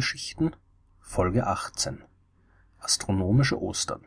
Sternengeschichten Folge 18 Astronomische Ostern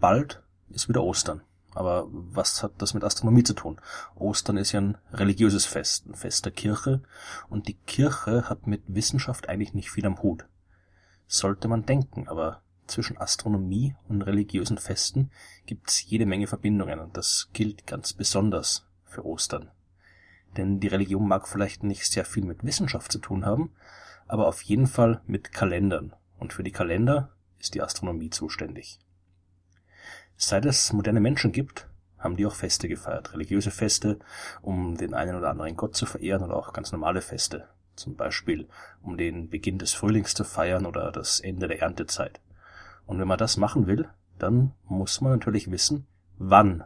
Bald ist wieder Ostern. Aber was hat das mit Astronomie zu tun? Ostern ist ja ein religiöses Fest, ein Fest der Kirche, und die Kirche hat mit Wissenschaft eigentlich nicht viel am Hut. Sollte man denken, aber zwischen Astronomie und religiösen Festen gibt's jede Menge Verbindungen, und das gilt ganz besonders für Ostern. Denn die Religion mag vielleicht nicht sehr viel mit Wissenschaft zu tun haben, aber auf jeden Fall mit Kalendern. Und für die Kalender ist die Astronomie zuständig. Seit es moderne Menschen gibt, haben die auch Feste gefeiert. Religiöse Feste, um den einen oder anderen Gott zu verehren oder auch ganz normale Feste. Zum Beispiel, um den Beginn des Frühlings zu feiern oder das Ende der Erntezeit. Und wenn man das machen will, dann muss man natürlich wissen, wann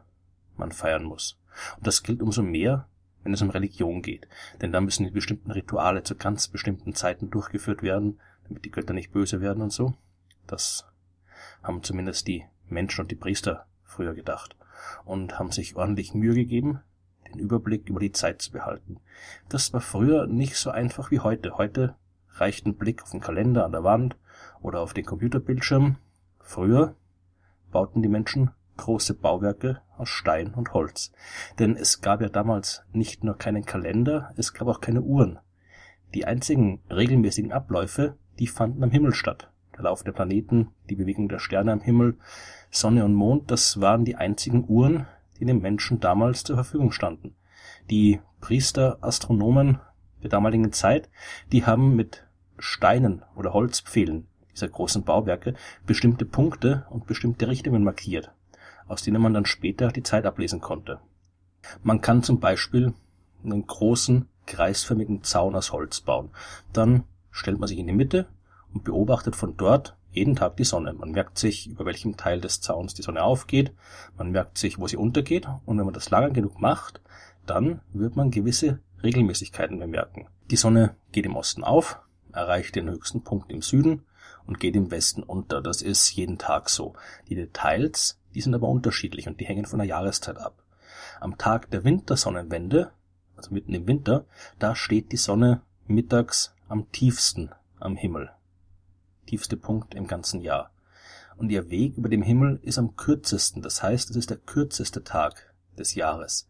man feiern muss. Und das gilt umso mehr, wenn es um Religion geht. Denn da müssen die bestimmten Rituale zu ganz bestimmten Zeiten durchgeführt werden, damit die Götter nicht böse werden und so. Das haben zumindest die Menschen und die Priester früher gedacht und haben sich ordentlich Mühe gegeben, den Überblick über die Zeit zu behalten. Das war früher nicht so einfach wie heute. Heute reicht ein Blick auf den Kalender an der Wand oder auf den Computerbildschirm. Früher bauten die Menschen große Bauwerke aus Stein und Holz. Denn es gab ja damals nicht nur keinen Kalender, es gab auch keine Uhren. Die einzigen regelmäßigen Abläufe, die fanden am Himmel statt. Der Lauf der Planeten, die Bewegung der Sterne am Himmel, Sonne und Mond, das waren die einzigen Uhren, die den Menschen damals zur Verfügung standen. Die Priester, Astronomen der damaligen Zeit, die haben mit Steinen oder Holzpfählen dieser großen Bauwerke bestimmte Punkte und bestimmte Richtungen markiert aus denen man dann später die Zeit ablesen konnte. Man kann zum Beispiel einen großen kreisförmigen Zaun aus Holz bauen. Dann stellt man sich in die Mitte und beobachtet von dort jeden Tag die Sonne. Man merkt sich, über welchem Teil des Zauns die Sonne aufgeht, man merkt sich, wo sie untergeht, und wenn man das lange genug macht, dann wird man gewisse Regelmäßigkeiten bemerken. Die Sonne geht im Osten auf, erreicht den höchsten Punkt im Süden und geht im Westen unter. Das ist jeden Tag so. Die Details die sind aber unterschiedlich und die hängen von der Jahreszeit ab. Am Tag der Wintersonnenwende, also mitten im Winter, da steht die Sonne mittags am tiefsten am Himmel. Tiefste Punkt im ganzen Jahr. Und ihr Weg über dem Himmel ist am kürzesten, das heißt, es ist der kürzeste Tag des Jahres.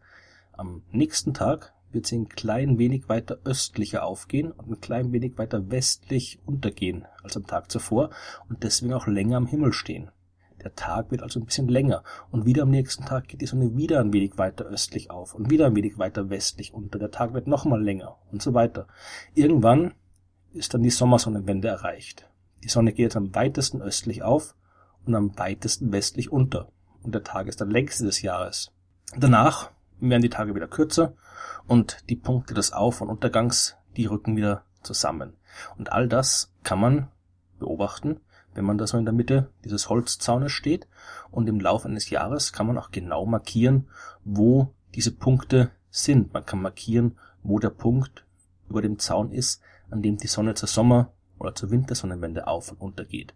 Am nächsten Tag wird sie ein klein wenig weiter östlicher aufgehen und ein klein wenig weiter westlich untergehen als am Tag zuvor und deswegen auch länger am Himmel stehen. Der Tag wird also ein bisschen länger und wieder am nächsten Tag geht die Sonne wieder ein wenig weiter östlich auf und wieder ein wenig weiter westlich unter. Der Tag wird nochmal länger und so weiter. Irgendwann ist dann die Sommersonnenwende erreicht. Die Sonne geht am weitesten östlich auf und am weitesten westlich unter und der Tag ist der längste des Jahres. Danach werden die Tage wieder kürzer und die Punkte des Auf- und Untergangs, die rücken wieder zusammen. Und all das kann man beobachten wenn man da so in der Mitte dieses Holzzaunes steht. Und im Laufe eines Jahres kann man auch genau markieren, wo diese Punkte sind. Man kann markieren, wo der Punkt über dem Zaun ist, an dem die Sonne zur Sommer- oder zur Wintersonnenwende auf und unter geht.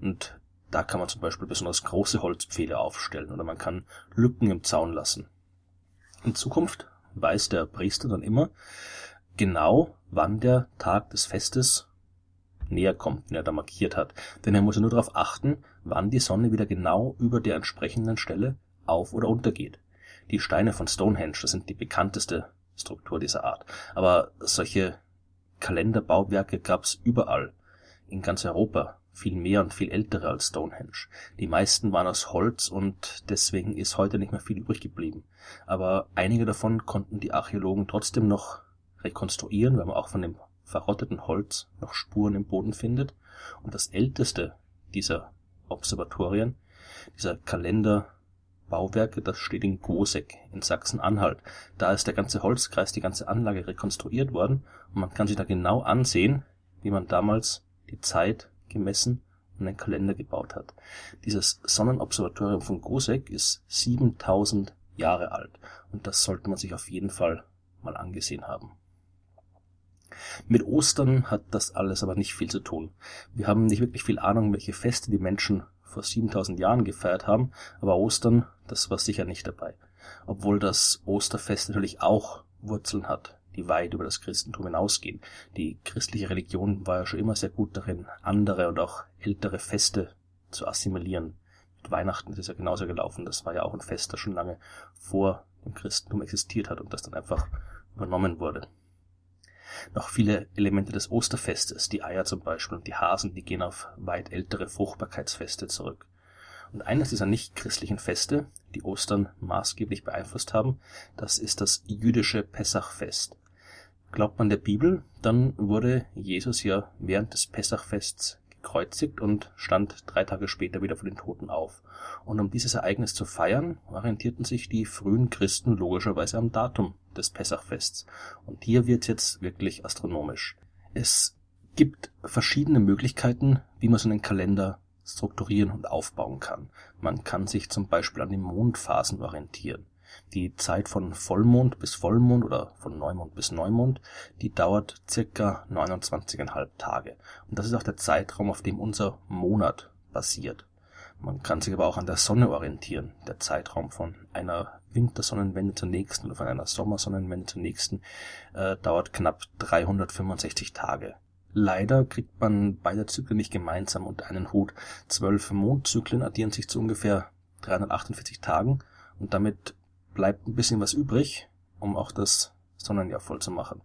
Und da kann man zum Beispiel besonders große Holzpfähle aufstellen oder man kann Lücken im Zaun lassen. In Zukunft weiß der Priester dann immer genau, wann der Tag des Festes näher kommt, den er da markiert hat. Denn er muss ja nur darauf achten, wann die Sonne wieder genau über der entsprechenden Stelle auf oder untergeht. Die Steine von Stonehenge, das sind die bekannteste Struktur dieser Art. Aber solche Kalenderbauwerke gab's überall. In ganz Europa. Viel mehr und viel ältere als Stonehenge. Die meisten waren aus Holz und deswegen ist heute nicht mehr viel übrig geblieben. Aber einige davon konnten die Archäologen trotzdem noch rekonstruieren, weil man auch von dem verrotteten Holz noch Spuren im Boden findet und das älteste dieser Observatorien, dieser Kalenderbauwerke, das steht in Goseck in Sachsen-Anhalt. Da ist der ganze Holzkreis, die ganze Anlage rekonstruiert worden und man kann sich da genau ansehen, wie man damals die Zeit gemessen und einen Kalender gebaut hat. Dieses Sonnenobservatorium von Goseck ist 7000 Jahre alt und das sollte man sich auf jeden Fall mal angesehen haben. Mit Ostern hat das alles aber nicht viel zu tun. Wir haben nicht wirklich viel Ahnung, welche Feste die Menschen vor 7000 Jahren gefeiert haben, aber Ostern, das war sicher nicht dabei. Obwohl das Osterfest natürlich auch Wurzeln hat. die weit über das Christentum hinausgehen. Die christliche Religion war ja schon immer sehr gut darin, andere und auch ältere Feste zu assimilieren. Mit Weihnachten ist es ja genauso gelaufen. Das war ja auch ein Fest, das schon lange vor dem Christentum existiert hat und das dann einfach übernommen wurde. Noch viele Elemente des Osterfestes, die Eier zum Beispiel und die Hasen, die gehen auf weit ältere Fruchtbarkeitsfeste zurück. Und eines dieser nichtchristlichen Feste, die Ostern maßgeblich beeinflusst haben, das ist das jüdische Pessachfest. Glaubt man der Bibel, dann wurde Jesus ja während des Pessachfests gekreuzigt und stand drei Tage später wieder von den Toten auf. Und um dieses Ereignis zu feiern, orientierten sich die frühen Christen logischerweise am Datum des Pessachfests. Und hier wird jetzt wirklich astronomisch. Es gibt verschiedene Möglichkeiten, wie man so einen Kalender strukturieren und aufbauen kann. Man kann sich zum Beispiel an den Mondphasen orientieren. Die Zeit von Vollmond bis Vollmond oder von Neumond bis Neumond, die dauert circa 29,5 Tage. Und das ist auch der Zeitraum, auf dem unser Monat basiert. Man kann sich aber auch an der Sonne orientieren. Der Zeitraum von einer Wintersonnenwende zur nächsten oder von einer Sommersonnenwende zur nächsten äh, dauert knapp 365 Tage. Leider kriegt man beide Zyklen nicht gemeinsam unter einen Hut. Zwölf Mondzyklen addieren sich zu ungefähr 348 Tagen und damit bleibt ein bisschen was übrig, um auch das Sonnenjahr voll zu machen.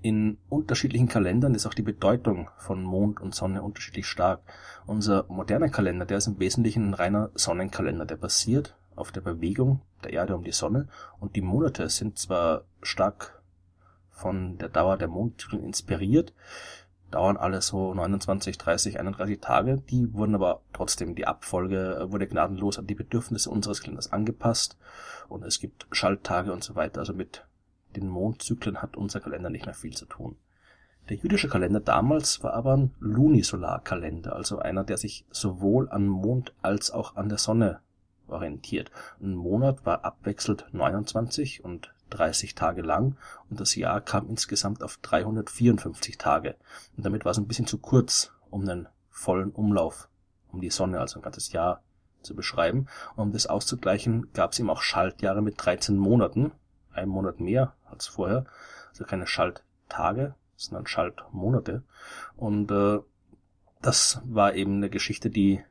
In unterschiedlichen Kalendern ist auch die Bedeutung von Mond und Sonne unterschiedlich stark. Unser moderner Kalender, der ist im Wesentlichen ein reiner Sonnenkalender, der basiert auf der Bewegung der Erde um die Sonne und die Monate sind zwar stark von der Dauer der Mondzyklen inspiriert, dauern alle so 29, 30, 31 Tage. Die wurden aber trotzdem, die Abfolge wurde gnadenlos an die Bedürfnisse unseres Kalenders angepasst und es gibt Schalttage und so weiter. Also mit den Mondzyklen hat unser Kalender nicht mehr viel zu tun. Der jüdische Kalender damals war aber ein Lunisolarkalender, also einer, der sich sowohl an Mond als auch an der Sonne orientiert. Ein Monat war abwechselnd 29 und 30 Tage lang und das Jahr kam insgesamt auf 354 Tage. Und damit war es ein bisschen zu kurz, um einen vollen Umlauf um die Sonne, also ein ganzes Jahr zu beschreiben. Um das auszugleichen, gab es ihm auch Schaltjahre mit 13 Monaten, ein Monat mehr als vorher, also keine Schalttage, sondern Schaltmonate. Und äh, das war eben eine Geschichte, die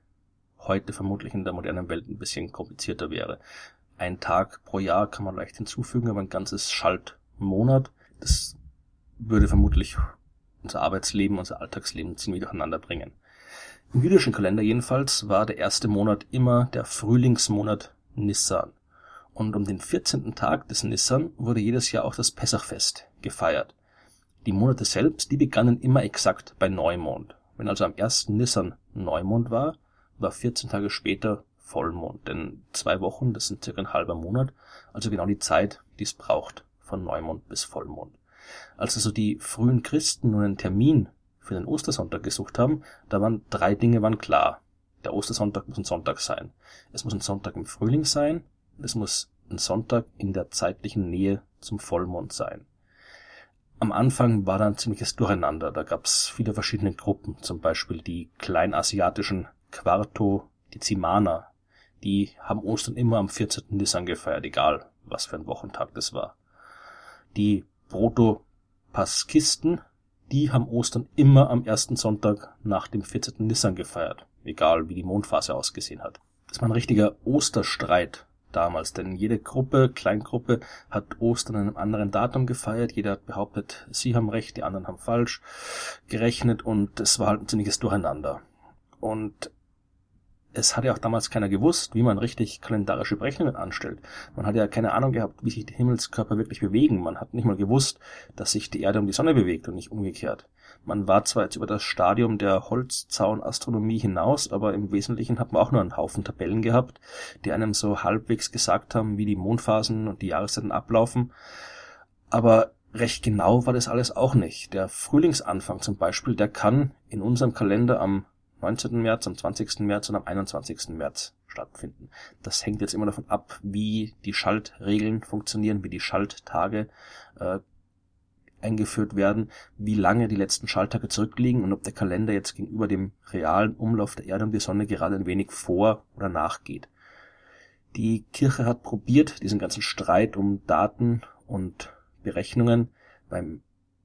heute vermutlich in der modernen Welt ein bisschen komplizierter wäre. Ein Tag pro Jahr kann man leicht hinzufügen, aber ein ganzes Schaltmonat, das würde vermutlich unser Arbeitsleben, unser Alltagsleben ziemlich durcheinander bringen. Im jüdischen Kalender jedenfalls war der erste Monat immer der Frühlingsmonat Nissan. Und um den 14. Tag des Nissan wurde jedes Jahr auch das Pessachfest gefeiert. Die Monate selbst, die begannen immer exakt bei Neumond. Wenn also am 1. Nissan Neumond war, war 14 Tage später Vollmond. Denn zwei Wochen, das sind circa ein halber Monat, also genau die Zeit, die es braucht von Neumond bis Vollmond. Als also die frühen Christen nun einen Termin für den Ostersonntag gesucht haben, da waren drei Dinge waren klar. Der Ostersonntag muss ein Sonntag sein. Es muss ein Sonntag im Frühling sein. Es muss ein Sonntag in der zeitlichen Nähe zum Vollmond sein. Am Anfang war da ein ziemliches Durcheinander. Da gab es viele verschiedene Gruppen, zum Beispiel die kleinasiatischen Quarto Zimaner, die haben Ostern immer am 14. Nissan gefeiert, egal was für ein Wochentag das war. Die Protopaskisten, die haben Ostern immer am ersten Sonntag nach dem 14. Nissan gefeiert, egal wie die Mondphase ausgesehen hat. Das war ein richtiger Osterstreit damals, denn jede Gruppe, Kleingruppe, hat Ostern an einem anderen Datum gefeiert. Jeder hat behauptet, sie haben recht, die anderen haben falsch gerechnet und es war halt ein ziemliches Durcheinander. Und es hat ja auch damals keiner gewusst, wie man richtig kalendarische Berechnungen anstellt. Man hat ja keine Ahnung gehabt, wie sich die Himmelskörper wirklich bewegen. Man hat nicht mal gewusst, dass sich die Erde um die Sonne bewegt und nicht umgekehrt. Man war zwar jetzt über das Stadium der Holzzaunastronomie hinaus, aber im Wesentlichen hat man auch nur einen Haufen Tabellen gehabt, die einem so halbwegs gesagt haben, wie die Mondphasen und die Jahreszeiten ablaufen. Aber recht genau war das alles auch nicht. Der Frühlingsanfang zum Beispiel, der kann in unserem Kalender am 19. März, am 20. März und am 21. März stattfinden. Das hängt jetzt immer davon ab, wie die Schaltregeln funktionieren, wie die Schalttage äh, eingeführt werden, wie lange die letzten Schalttage zurückliegen und ob der Kalender jetzt gegenüber dem realen Umlauf der Erde um die Sonne gerade ein wenig vor oder nachgeht. Die Kirche hat probiert, diesen ganzen Streit um Daten und Berechnungen beim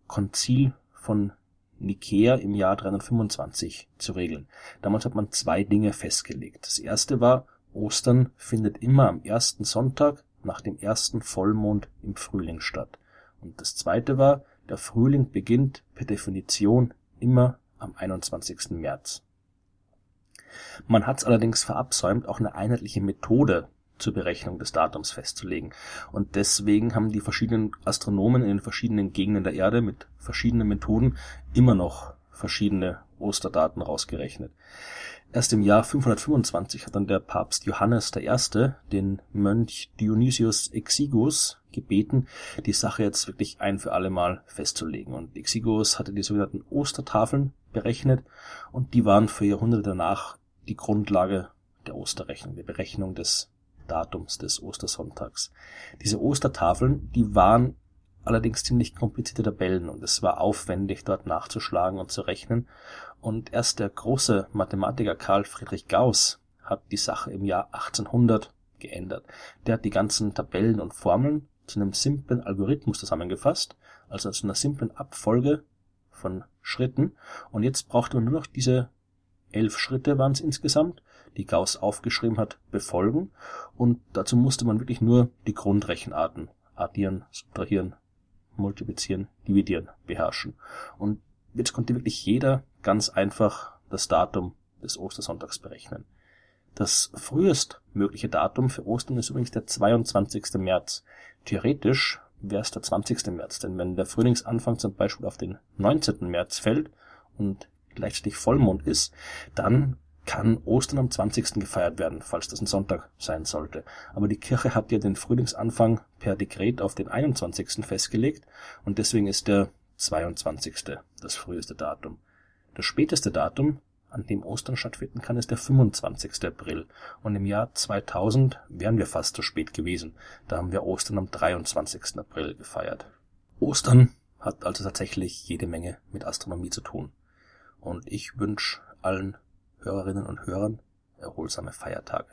Konzil von Nikäa im Jahr 325 zu regeln. Damals hat man zwei Dinge festgelegt. Das erste war, Ostern findet immer am ersten Sonntag nach dem ersten Vollmond im Frühling statt. Und das zweite war, der Frühling beginnt per Definition immer am 21. März. Man hat es allerdings verabsäumt, auch eine einheitliche Methode zur Berechnung des Datums festzulegen. Und deswegen haben die verschiedenen Astronomen in den verschiedenen Gegenden der Erde mit verschiedenen Methoden immer noch verschiedene Osterdaten rausgerechnet. Erst im Jahr 525 hat dann der Papst Johannes I. den Mönch Dionysius Exiguus gebeten, die Sache jetzt wirklich ein für alle Mal festzulegen. Und Exiguus hatte die sogenannten Ostertafeln berechnet und die waren für Jahrhunderte danach die Grundlage der Osterrechnung, der Berechnung des Datums des Ostersonntags. Diese Ostertafeln, die waren allerdings ziemlich komplizierte Tabellen und es war aufwendig, dort nachzuschlagen und zu rechnen. Und erst der große Mathematiker Karl Friedrich Gauss hat die Sache im Jahr 1800 geändert. Der hat die ganzen Tabellen und Formeln zu einem simplen Algorithmus zusammengefasst, also zu einer simplen Abfolge von Schritten. Und jetzt brauchte man nur noch diese elf Schritte waren es insgesamt, die Gauss aufgeschrieben hat, befolgen. Und dazu musste man wirklich nur die Grundrechenarten addieren, subtrahieren, multiplizieren, dividieren beherrschen. Und jetzt konnte wirklich jeder ganz einfach das Datum des Ostersonntags berechnen. Das frühest mögliche Datum für Ostern ist übrigens der 22. März. Theoretisch wäre es der 20. März, denn wenn der Frühlingsanfang zum Beispiel auf den 19. März fällt und gleichzeitig Vollmond ist, dann kann Ostern am 20. gefeiert werden, falls das ein Sonntag sein sollte. Aber die Kirche hat ja den Frühlingsanfang per Dekret auf den 21. festgelegt und deswegen ist der 22. das früheste Datum. Das späteste Datum, an dem Ostern stattfinden kann, ist der 25. April. Und im Jahr 2000 wären wir fast so spät gewesen. Da haben wir Ostern am 23. April gefeiert. Ostern hat also tatsächlich jede Menge mit Astronomie zu tun und ich wünsche allen Hörerinnen und Hörern erholsame Feiertage.